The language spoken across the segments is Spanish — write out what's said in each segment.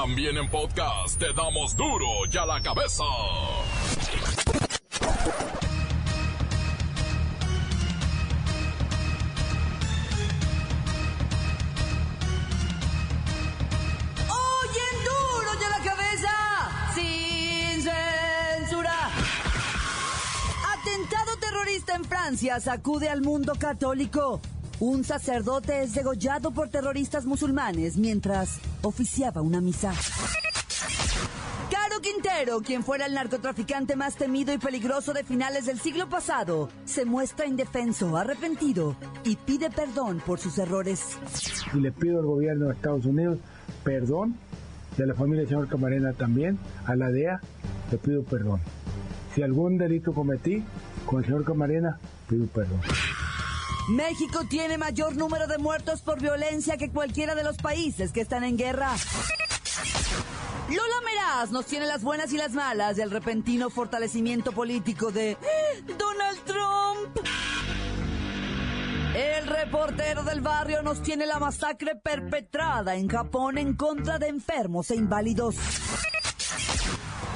También en podcast te damos duro y a la cabeza. Oye, duro y a la cabeza, sin censura. Atentado terrorista en Francia sacude al mundo católico. Un sacerdote es degollado por terroristas musulmanes mientras oficiaba una misa. Caro Quintero, quien fuera el narcotraficante más temido y peligroso de finales del siglo pasado, se muestra indefenso, arrepentido y pide perdón por sus errores. y le pido al gobierno de Estados Unidos perdón, de la familia del señor Camarena también, a la DEA le pido perdón. Si algún delito cometí con el señor Camarena, pido perdón. México tiene mayor número de muertos por violencia que cualquiera de los países que están en guerra. Lola Meraz nos tiene las buenas y las malas del repentino fortalecimiento político de Donald Trump. El reportero del barrio nos tiene la masacre perpetrada en Japón en contra de enfermos e inválidos.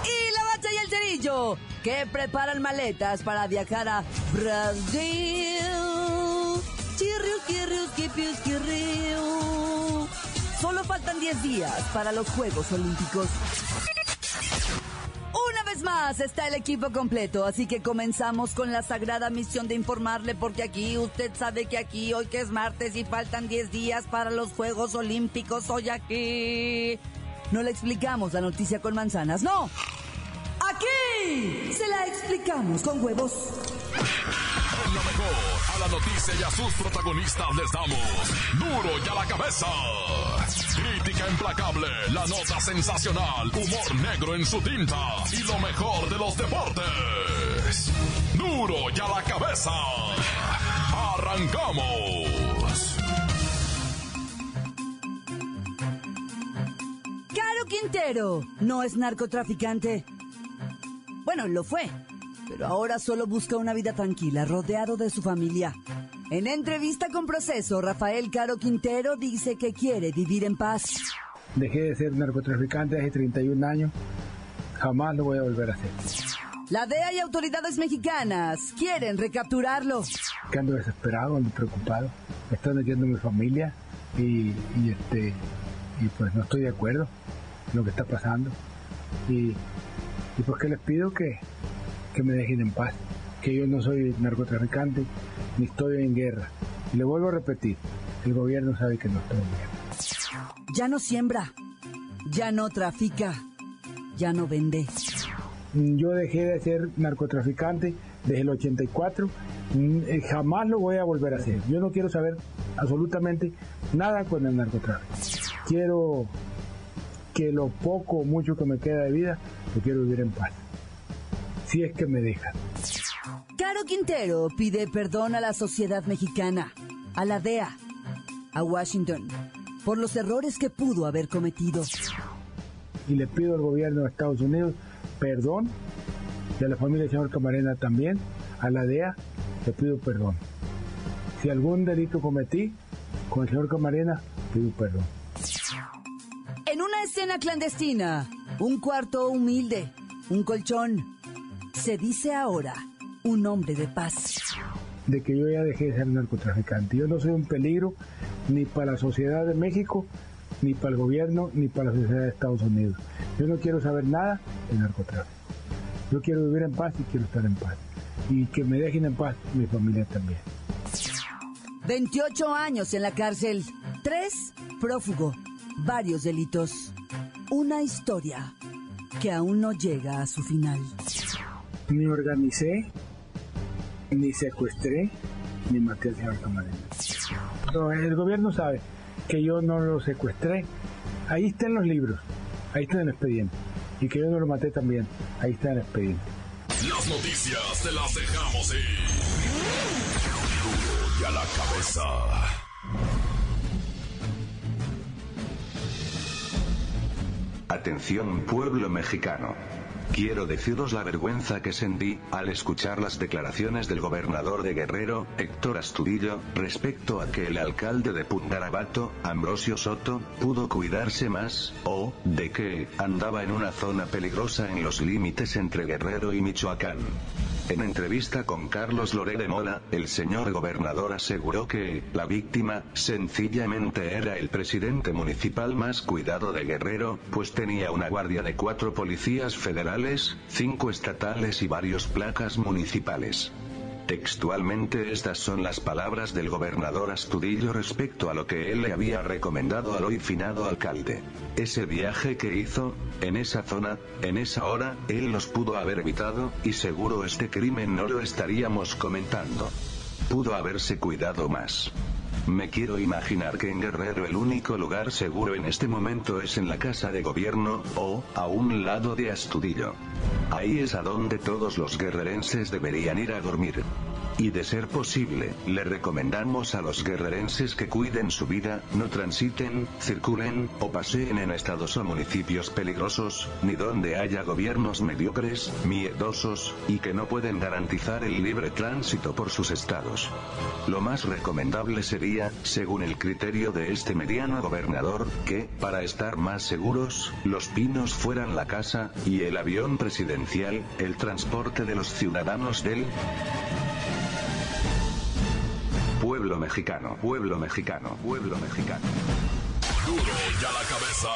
Y la bacha y el cerillo, que preparan maletas para viajar a Brasil. Quipius, chirriu. Solo faltan 10 días para los Juegos Olímpicos. Una vez más está el equipo completo, así que comenzamos con la sagrada misión de informarle porque aquí usted sabe que aquí hoy que es martes y faltan 10 días para los Juegos Olímpicos, hoy aquí no le explicamos la noticia con manzanas, no. Aquí se la explicamos con huevos. La noticia y a sus protagonistas les damos duro y a la cabeza. Crítica implacable, la nota sensacional, humor negro en su tinta y lo mejor de los deportes. Duro y a la cabeza. Arrancamos. Caro Quintero no es narcotraficante. Bueno, lo fue, pero ahora solo busca una vida tranquila, rodeado de su familia. En entrevista con Proceso, Rafael Caro Quintero dice que quiere vivir en paz. Dejé de ser narcotraficante hace 31 años, jamás lo voy a volver a hacer. La DEA y autoridades mexicanas quieren recapturarlo. Que ando desesperado, ando preocupado, me están metiendo mi familia y, y, este y pues no estoy de acuerdo en lo que está pasando y, y pues que les pido que, que me dejen en paz, que yo no soy narcotraficante ni estoy en guerra. Y le vuelvo a repetir, el gobierno sabe que no estoy en guerra. Ya no siembra, ya no trafica, ya no vende. Yo dejé de ser narcotraficante desde el 84, mm, eh, jamás lo voy a volver a hacer. Yo no quiero saber absolutamente nada con el narcotráfico. Quiero que lo poco o mucho que me queda de vida, lo quiero vivir en paz. Si es que me dejan. Caro Quintero pide perdón a la sociedad mexicana, a la DEA, a Washington, por los errores que pudo haber cometido. Y le pido al gobierno de Estados Unidos perdón, y a la familia del señor Camarena también, a la DEA, le pido perdón. Si algún delito cometí con el señor Camarena, pido perdón. En una escena clandestina, un cuarto humilde, un colchón, se dice ahora un hombre de paz. de que yo ya dejé de ser narcotraficante. Yo no soy un peligro ni para la sociedad de México, ni para el gobierno, ni para la sociedad de Estados Unidos. Yo no quiero saber nada de narcotráfico. Yo quiero vivir en paz y quiero estar en paz. Y que me dejen en paz mi familia también. 28 años en la cárcel, 3 prófugo, varios delitos. Una historia que aún no llega a su final. Ni organicé, ni secuestré, ni maté al señor Camarena. No, el gobierno sabe que yo no lo secuestré. Ahí está en los libros, ahí está en el expediente. Y que yo no lo maté también, ahí está en el expediente. Las noticias te las dejamos ir. Y a la cabeza. Atención pueblo mexicano. Quiero deciros la vergüenza que sentí al escuchar las declaraciones del gobernador de Guerrero, Héctor Astudillo, respecto a que el alcalde de Pungarabato, Ambrosio Soto, pudo cuidarse más, o, de que, andaba en una zona peligrosa en los límites entre Guerrero y Michoacán. En entrevista con Carlos Loré Mola, el señor gobernador aseguró que, la víctima, sencillamente era el presidente municipal más cuidado de Guerrero, pues tenía una guardia de cuatro policías federales, cinco estatales y varios placas municipales. Textualmente estas son las palabras del gobernador Astudillo respecto a lo que él le había recomendado al hoy finado alcalde. Ese viaje que hizo, en esa zona, en esa hora, él los pudo haber evitado, y seguro este crimen no lo estaríamos comentando. Pudo haberse cuidado más. Me quiero imaginar que en Guerrero el único lugar seguro en este momento es en la casa de gobierno, o, a un lado de Astudillo. Ahí es a donde todos los guerrerenses deberían ir a dormir. Y de ser posible, le recomendamos a los guerrerenses que cuiden su vida, no transiten, circulen, o paseen en estados o municipios peligrosos, ni donde haya gobiernos mediocres, miedosos, y que no pueden garantizar el libre tránsito por sus estados. Lo más recomendable sería, según el criterio de este mediano gobernador, que, para estar más seguros, los pinos fueran la casa, y el avión presidencial, el transporte de los ciudadanos del pueblo mexicano, pueblo mexicano, pueblo mexicano. Duro ya la cabeza.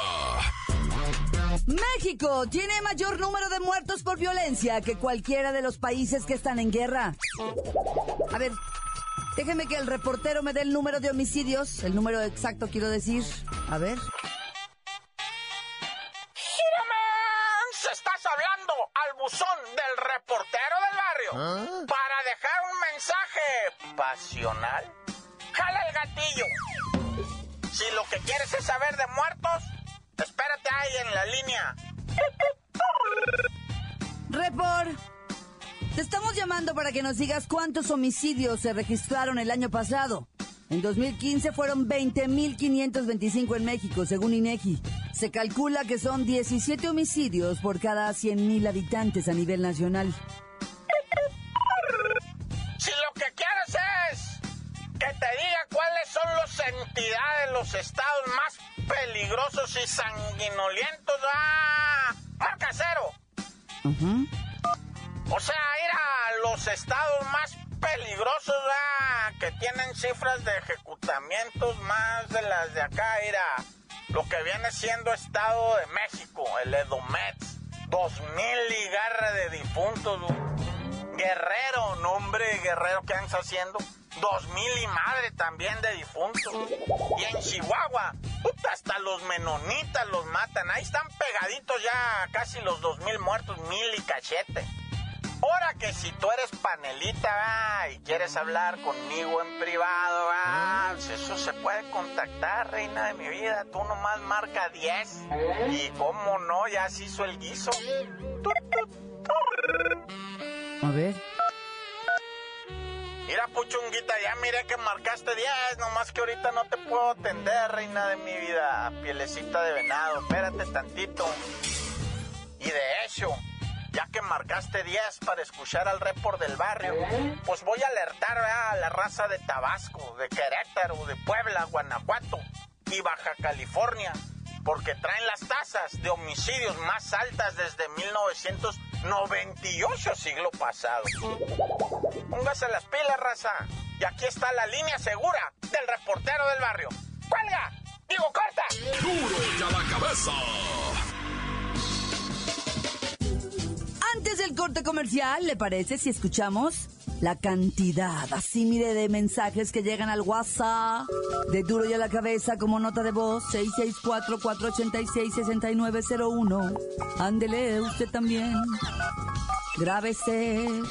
México tiene mayor número de muertos por violencia que cualquiera de los países que están en guerra. A ver, déjeme que el reportero me dé el número de homicidios, el número exacto quiero decir. A ver. Pasional. Jala el gatillo. Si lo que quieres es saber de muertos, espérate ahí en la línea. Report. Te estamos llamando para que nos digas cuántos homicidios se registraron el año pasado. En 2015 fueron 20.525 en México, según INEGI. Se calcula que son 17 homicidios por cada 100.000 habitantes a nivel nacional. Las entidades, los estados más peligrosos y sanguinolientos, ¡ah! ¡Marca cero! O sea, ir a los estados más peligrosos, ah, que tienen cifras de ejecutamientos más de las de acá, ir a lo que viene siendo Estado de México, el Edomex, dos mil y garra de difuntos. Guerrero, nombre Guerrero, ¿qué andas haciendo? Dos mil y madre también de difuntos. Y en Chihuahua, hasta los menonitas los matan. Ahí están pegaditos ya casi los dos mil muertos, mil y cachete. Ahora que si tú eres panelita ah, y quieres hablar conmigo en privado, ah, pues eso se puede contactar, reina de mi vida. Tú nomás marca 10. Y cómo no, ya se hizo el guiso. A ver. Mira, puchunguita, ya miré que marcaste 10, nomás que ahorita no te puedo atender, reina de mi vida. Pielecita de venado, espérate tantito. Y de hecho, ya que marcaste 10 para escuchar al report del barrio, pues voy a alertar ¿verdad? a la raza de Tabasco, de Querétaro, de Puebla, Guanajuato y Baja California, porque traen las tasas de homicidios más altas desde 1998, siglo pasado. Póngase las pilas, raza. Y aquí está la línea segura del reportero del barrio. ¡Cuelga! ¡Digo, corta! Duro ya la cabeza. Antes del corte comercial, ¿le parece si escuchamos la cantidad, así mire, de mensajes que llegan al WhatsApp de Duro y a la Cabeza como nota de voz 664-486-6901? Ándele, usted también. Grábese.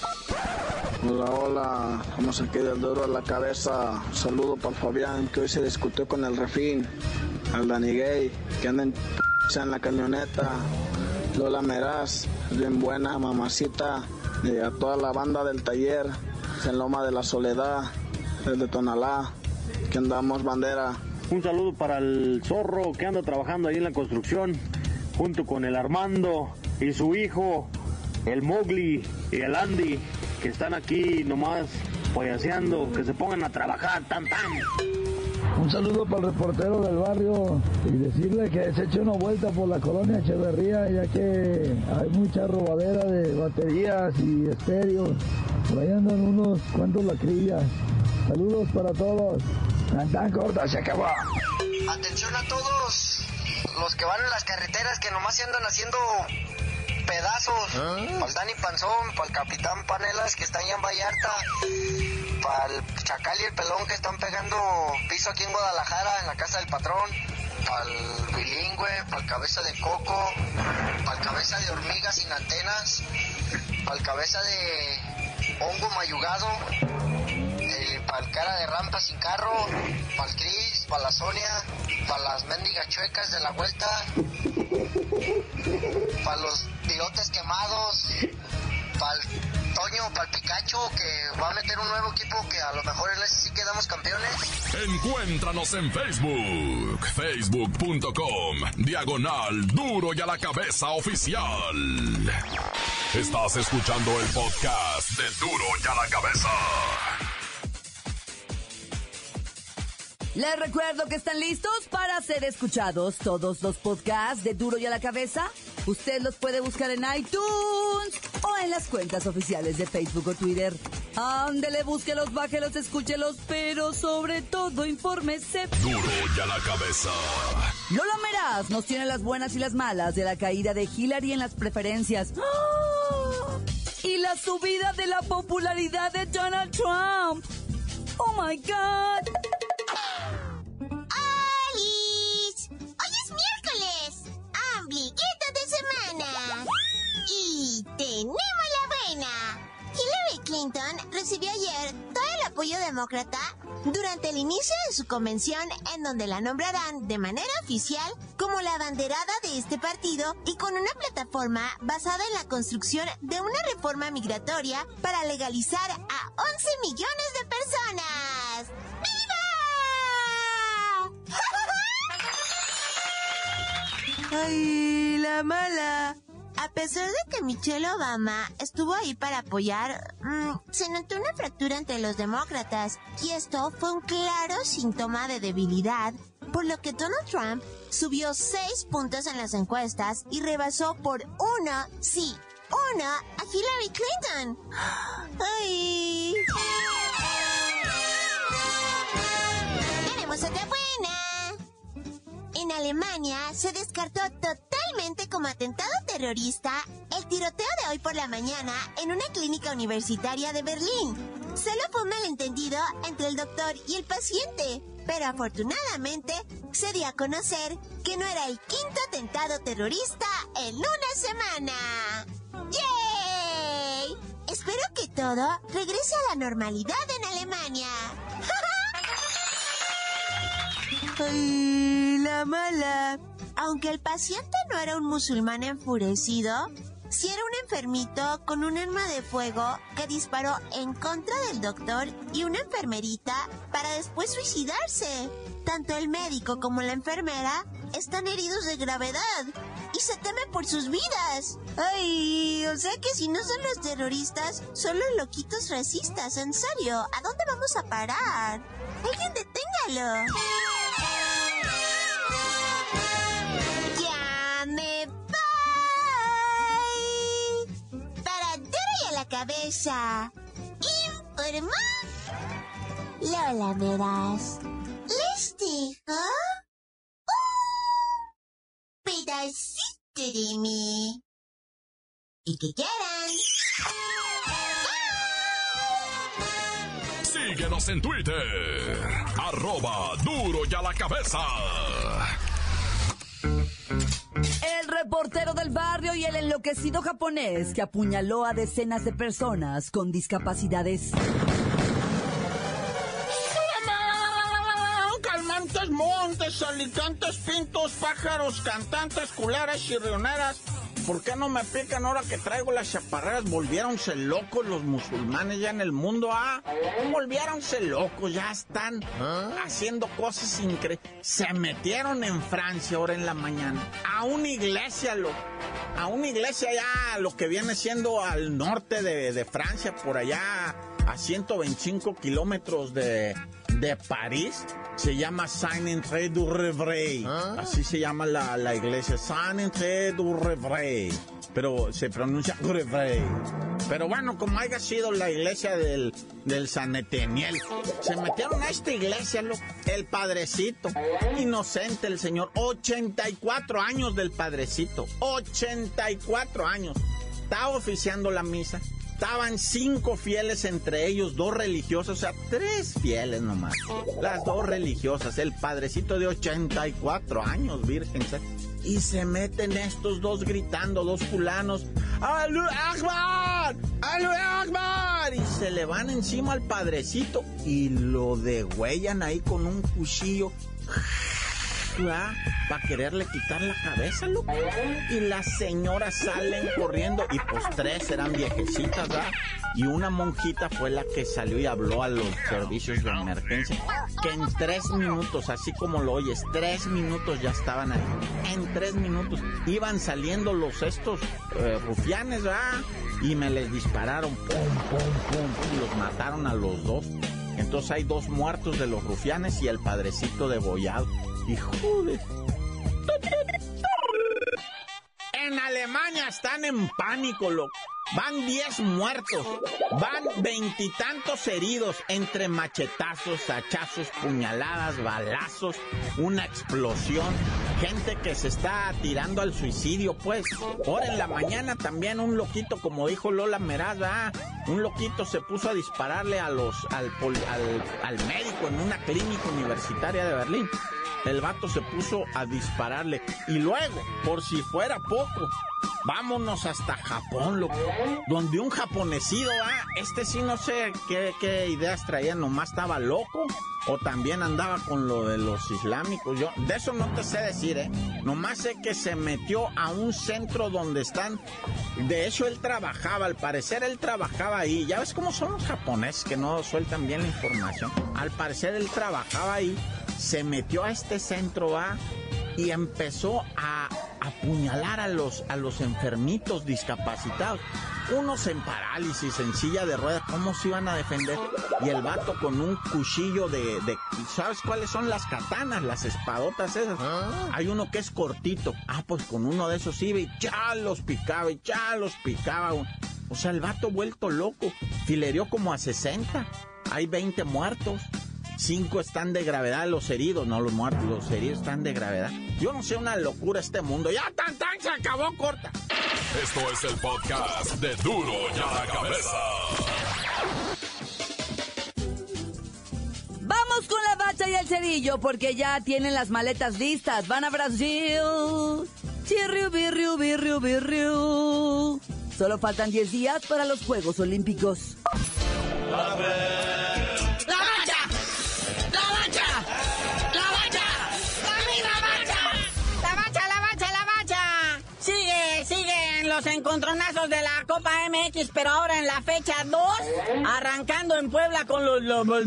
Hola, hola, vamos aquí del duro a la cabeza. Saludo para Fabián, que hoy se discutió con el refín. Al Dani Gay, que anda en, en la camioneta. Lola Meraz, bien buena, mamacita. Y a toda la banda del taller, en Loma de la Soledad, desde Tonalá, que andamos bandera. Un saludo para el zorro que anda trabajando ahí en la construcción, junto con el Armando y su hijo, el Mowgli y el Andy, que están aquí nomás payaseando, que se pongan a trabajar, tan tan. Un saludo para el reportero del barrio y decirle que se eche una vuelta por la colonia Echeverría, ya que hay mucha robadera de baterías y estéreos. Por ahí andan unos cuantos lacrillas. Saludos para todos. Tan tan corta, se acabó. Atención a todos los que van en las carreteras que nomás se andan haciendo pedazos. Para el Dani Panzón, para el Capitán Panelas que está allá en Vallarta, para el Chacal y el Pelón que están pegando piso aquí en Guadalajara, en la casa del patrón, para el Bilingüe, para el Cabeza de Coco, para el Cabeza de Hormiga sin antenas, para el Cabeza de Hongo Mayugado, eh, para el Cara de Rampa sin carro, para el Cris, para la Sonia, para las mendigas chuecas de la vuelta, para los pilotes quemados, para el Toño, para el Pikachu, que va a meter un nuevo equipo que a lo mejor en ese sí quedamos campeones. Encuéntranos en Facebook, facebook.com, diagonal duro y a la cabeza oficial. Estás escuchando el podcast de duro y a la cabeza. Les recuerdo que están listos para ser escuchados todos los podcasts de Duro y a la Cabeza. Usted los puede buscar en iTunes o en las cuentas oficiales de Facebook o Twitter. Ándele, búsquelos, bájelos, escúchelos, pero sobre todo infórmese. Duro y a la cabeza. Lola Meraz nos tiene las buenas y las malas de la caída de Hillary en las preferencias. ¡Ah! Y la subida de la popularidad de Donald Trump. Oh my God. Recibió ayer todo el apoyo demócrata durante el inicio de su convención en donde la nombrarán de manera oficial como la abanderada de este partido y con una plataforma basada en la construcción de una reforma migratoria para legalizar a 11 millones de personas. ¡Viva! ¡Ay, la mala! A pesar de que Michelle Obama estuvo ahí para apoyar, mm, se notó una fractura entre los demócratas y esto fue un claro síntoma de debilidad, por lo que Donald Trump subió seis puntos en las encuestas y rebasó por uno, sí, uno a Hillary Clinton. ¡Ay! Alemania se descartó totalmente como atentado terrorista el tiroteo de hoy por la mañana en una clínica universitaria de Berlín. Solo fue un malentendido entre el doctor y el paciente, pero afortunadamente se dio a conocer que no era el quinto atentado terrorista en una semana. ¡Yay! Espero que todo regrese a la normalidad en Alemania. ¡Ay, Aunque el paciente no era un musulmán enfurecido, sí era un enfermito con un arma de fuego que disparó en contra del doctor y una enfermerita para después suicidarse. Tanto el médico como la enfermera están heridos de gravedad y se teme por sus vidas. Ay, o sea que si no son los terroristas, son los loquitos racistas, en serio, ¿a dónde vamos a parar? ¡Alguien deténgalo! Cabeza. Informó Lola Meras. Les digo un pedacito de mí. Y que quieran. Síguenos en Twitter. Arroba duro y a la cabeza. El reportero del barrio y el enloquecido japonés que apuñaló a decenas de personas con discapacidades. Calmantes montes, alicantes pintos, pájaros, cantantes, culares y rioneras. ¿Por qué no me pican ahora que traigo las chaparreras? Volviéronse locos los musulmanes ya en el mundo, ¿ah? Volviéronse locos, ya están haciendo cosas increíbles. Se metieron en Francia ahora en la mañana. A una iglesia, lo, a una iglesia ya, lo que viene siendo al norte de, de Francia, por allá a 125 kilómetros de, de París. Se llama Saint-André du Revray. Así se llama la, la iglesia. Saint-André du Revray. Pero se pronuncia Revray. Pero bueno, como haya sido la iglesia del, del San Eteniel, se metieron a esta iglesia, lo- el padrecito. Inocente el señor. 84 años del padrecito. 84 años. Estaba oficiando la misa. Estaban cinco fieles entre ellos, dos religiosas, o sea, tres fieles nomás. Las dos religiosas, el padrecito de 84 años, virgen. Y se meten estos dos gritando, dos fulanos. ¡Alú Akbar! ¡Alú Akbar! Y se le van encima al padrecito y lo degüellan ahí con un cuchillo para quererle quitar la cabeza, loco. Y las señoras salen corriendo y pues tres eran viejecitas, ¿verdad? Y una monjita fue la que salió y habló a los servicios de emergencia. Que en tres minutos, así como lo oyes, tres minutos ya estaban ahí. En tres minutos iban saliendo los estos eh, rufianes, ¿verdad? Y me les dispararon, pum, pum, pum, pum, y los mataron a los dos. Entonces hay dos muertos de los rufianes y el padrecito degollado. Hijo. En Alemania están en pánico, loco. Van 10 muertos, van veintitantos heridos entre machetazos, hachazos, puñaladas, balazos, una explosión, gente que se está tirando al suicidio, pues. Ahora en la mañana también un loquito, como dijo Lola Meraz, ¿verdad? un loquito se puso a dispararle a los, al, al, al médico en una clínica universitaria de Berlín. El vato se puso a dispararle. Y luego, por si fuera poco, vámonos hasta Japón, loco. Donde un japonesido, ah, este sí no sé qué, ideas traía, nomás estaba loco. O también andaba con lo de los islámicos. Yo, de eso no te sé decir, eh. Nomás sé que se metió a un centro donde están. De hecho, él trabajaba, al parecer él trabajaba ahí. Ya ves cómo son los japoneses que no sueltan bien la información. Al parecer él trabajaba ahí se metió a este centro A y empezó a apuñalar a los, a los enfermitos discapacitados. Unos en parálisis, en silla de ruedas, ¿cómo se iban a defender? Y el vato con un cuchillo de, de- ¿sabes cuáles son las katanas, las espadotas esas? Hay uno que es cortito. Ah, pues con uno de esos iba y ya los picaba y ya los picaba. O sea, el vato vuelto loco. Filerió como a 60. Hay 20 muertos. Cinco están de gravedad, los heridos, no los muertos, los heridos están de gravedad. Yo no sé, una locura este mundo. Ya tan tan se acabó corta. Esto es el podcast de Duro y a la Cabeza. Vamos con la bacha y el cerillo porque ya tienen las maletas listas. Van a Brasil. Chirriu, birriu, birriu, birriu. Solo faltan 10 días para los Juegos Olímpicos. ¡La los encontronazos de la Copa MX, pero ahora en la fecha 2, arrancando en Puebla con los Lobos.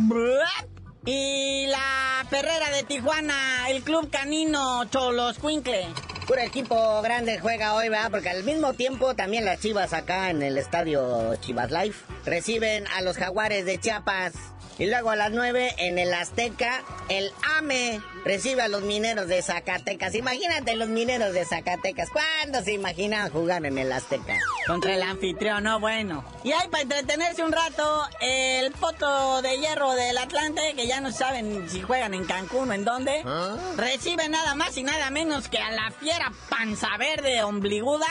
Y la perrera de Tijuana, el club canino Cholos Cuincle. Puro equipo grande juega hoy, ¿verdad? Porque al mismo tiempo también las Chivas acá en el estadio Chivas Life reciben a los Jaguares de Chiapas. Y luego a las 9 en el Azteca, el AME recibe a los mineros de Zacatecas. Imagínate los mineros de Zacatecas. ¿Cuándo se imaginan jugar en el Azteca? Contra el anfitrión, no bueno. Y hay para entretenerse un rato el potro de hierro del Atlante, que ya no saben si juegan en Cancún o en dónde. Recibe nada más y nada menos que a la fiera panza verde ombliguda.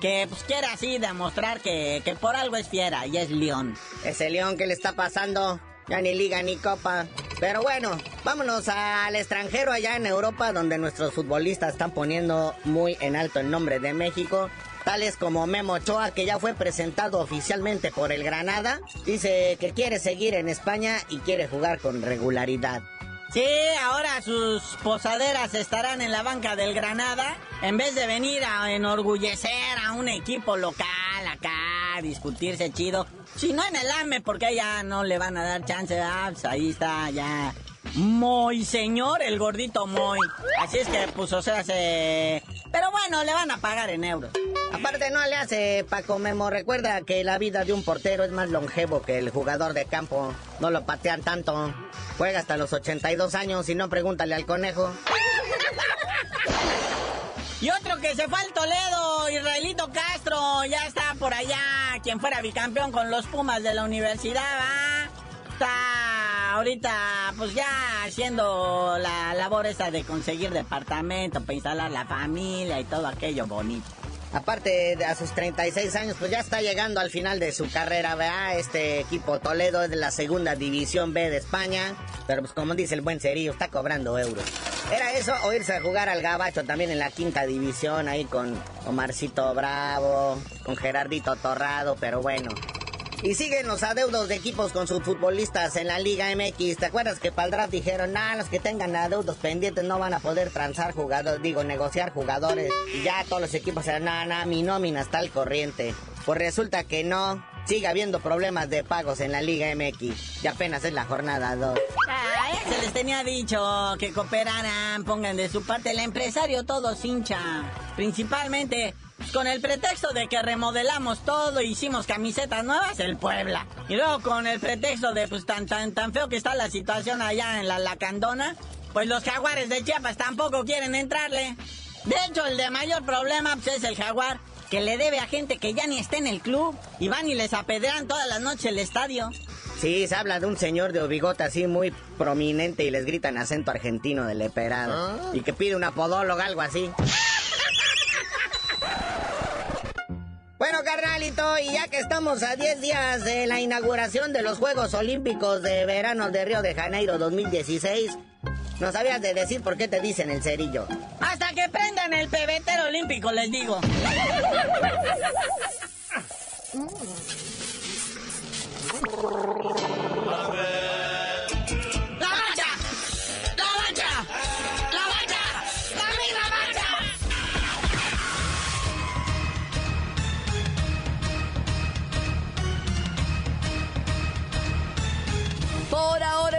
Que pues quiere así demostrar que, que por algo es fiera y es león. Ese león que le está pasando, ya ni liga ni copa. Pero bueno, vámonos al extranjero allá en Europa, donde nuestros futbolistas están poniendo muy en alto el nombre de México. Tales como Memo Ochoa, que ya fue presentado oficialmente por el Granada, dice que quiere seguir en España y quiere jugar con regularidad. Sí, ahora sus posaderas estarán en la banca del Granada, en vez de venir a enorgullecer a un equipo local acá, discutirse chido. Si no en el AME, porque ya no le van a dar chance, ah, pues ahí está ya Moy, señor, el gordito Moy. Así es que, pues, o sea, se... Pero bueno, le van a pagar en euros. Aparte, no le hace Paco Memo. Recuerda que la vida de un portero es más longevo que el jugador de campo. No lo patean tanto. Juega hasta los 82 años y no pregúntale al conejo. Y otro que se fue al Toledo, Israelito Castro, ya está por allá, quien fuera bicampeón con los Pumas de la universidad, ¿va? Está ahorita, pues ya haciendo la labor esa de conseguir departamento para instalar la familia y todo aquello bonito. Aparte de a sus 36 años, pues ya está llegando al final de su carrera, ¿verdad? Este equipo Toledo es de la segunda división B de España, pero pues como dice el buen Cerillo, está cobrando euros. Era eso o irse a jugar al Gabacho también en la quinta división, ahí con Omarcito Bravo, con Gerardito Torrado, pero bueno, y siguen los adeudos de equipos con sus futbolistas en la Liga MX. ¿Te acuerdas que para dijeron, nada, los que tengan adeudos pendientes no van a poder transar jugadores, digo, negociar jugadores? Y ya todos los equipos eran, nada, mi nómina está al corriente. Pues resulta que no. Sigue habiendo problemas de pagos en la Liga MX. Y apenas es la jornada 2. Ah, se les tenía dicho que cooperaran, pongan de su parte. El empresario todo hincha. Principalmente con el pretexto de que remodelamos todo, hicimos camisetas nuevas, el Puebla. Y luego con el pretexto de pues tan tan tan feo que está la situación allá en la Lacandona, pues los jaguares de Chiapas tampoco quieren entrarle. De hecho, el de mayor problema pues, es el jaguar, que le debe a gente que ya ni está en el club y van y les apedrean todas las noches el estadio. Sí, se habla de un señor de bigota así muy prominente y les gritan acento argentino del leperado. Ah. Y que pide una podóloga, algo así. Bueno, carnalito, y ya que estamos a 10 días de la inauguración de los Juegos Olímpicos de Verano de Río de Janeiro 2016, ¿no sabías de decir por qué te dicen el cerillo? Hasta que prendan el pebetero olímpico, les digo.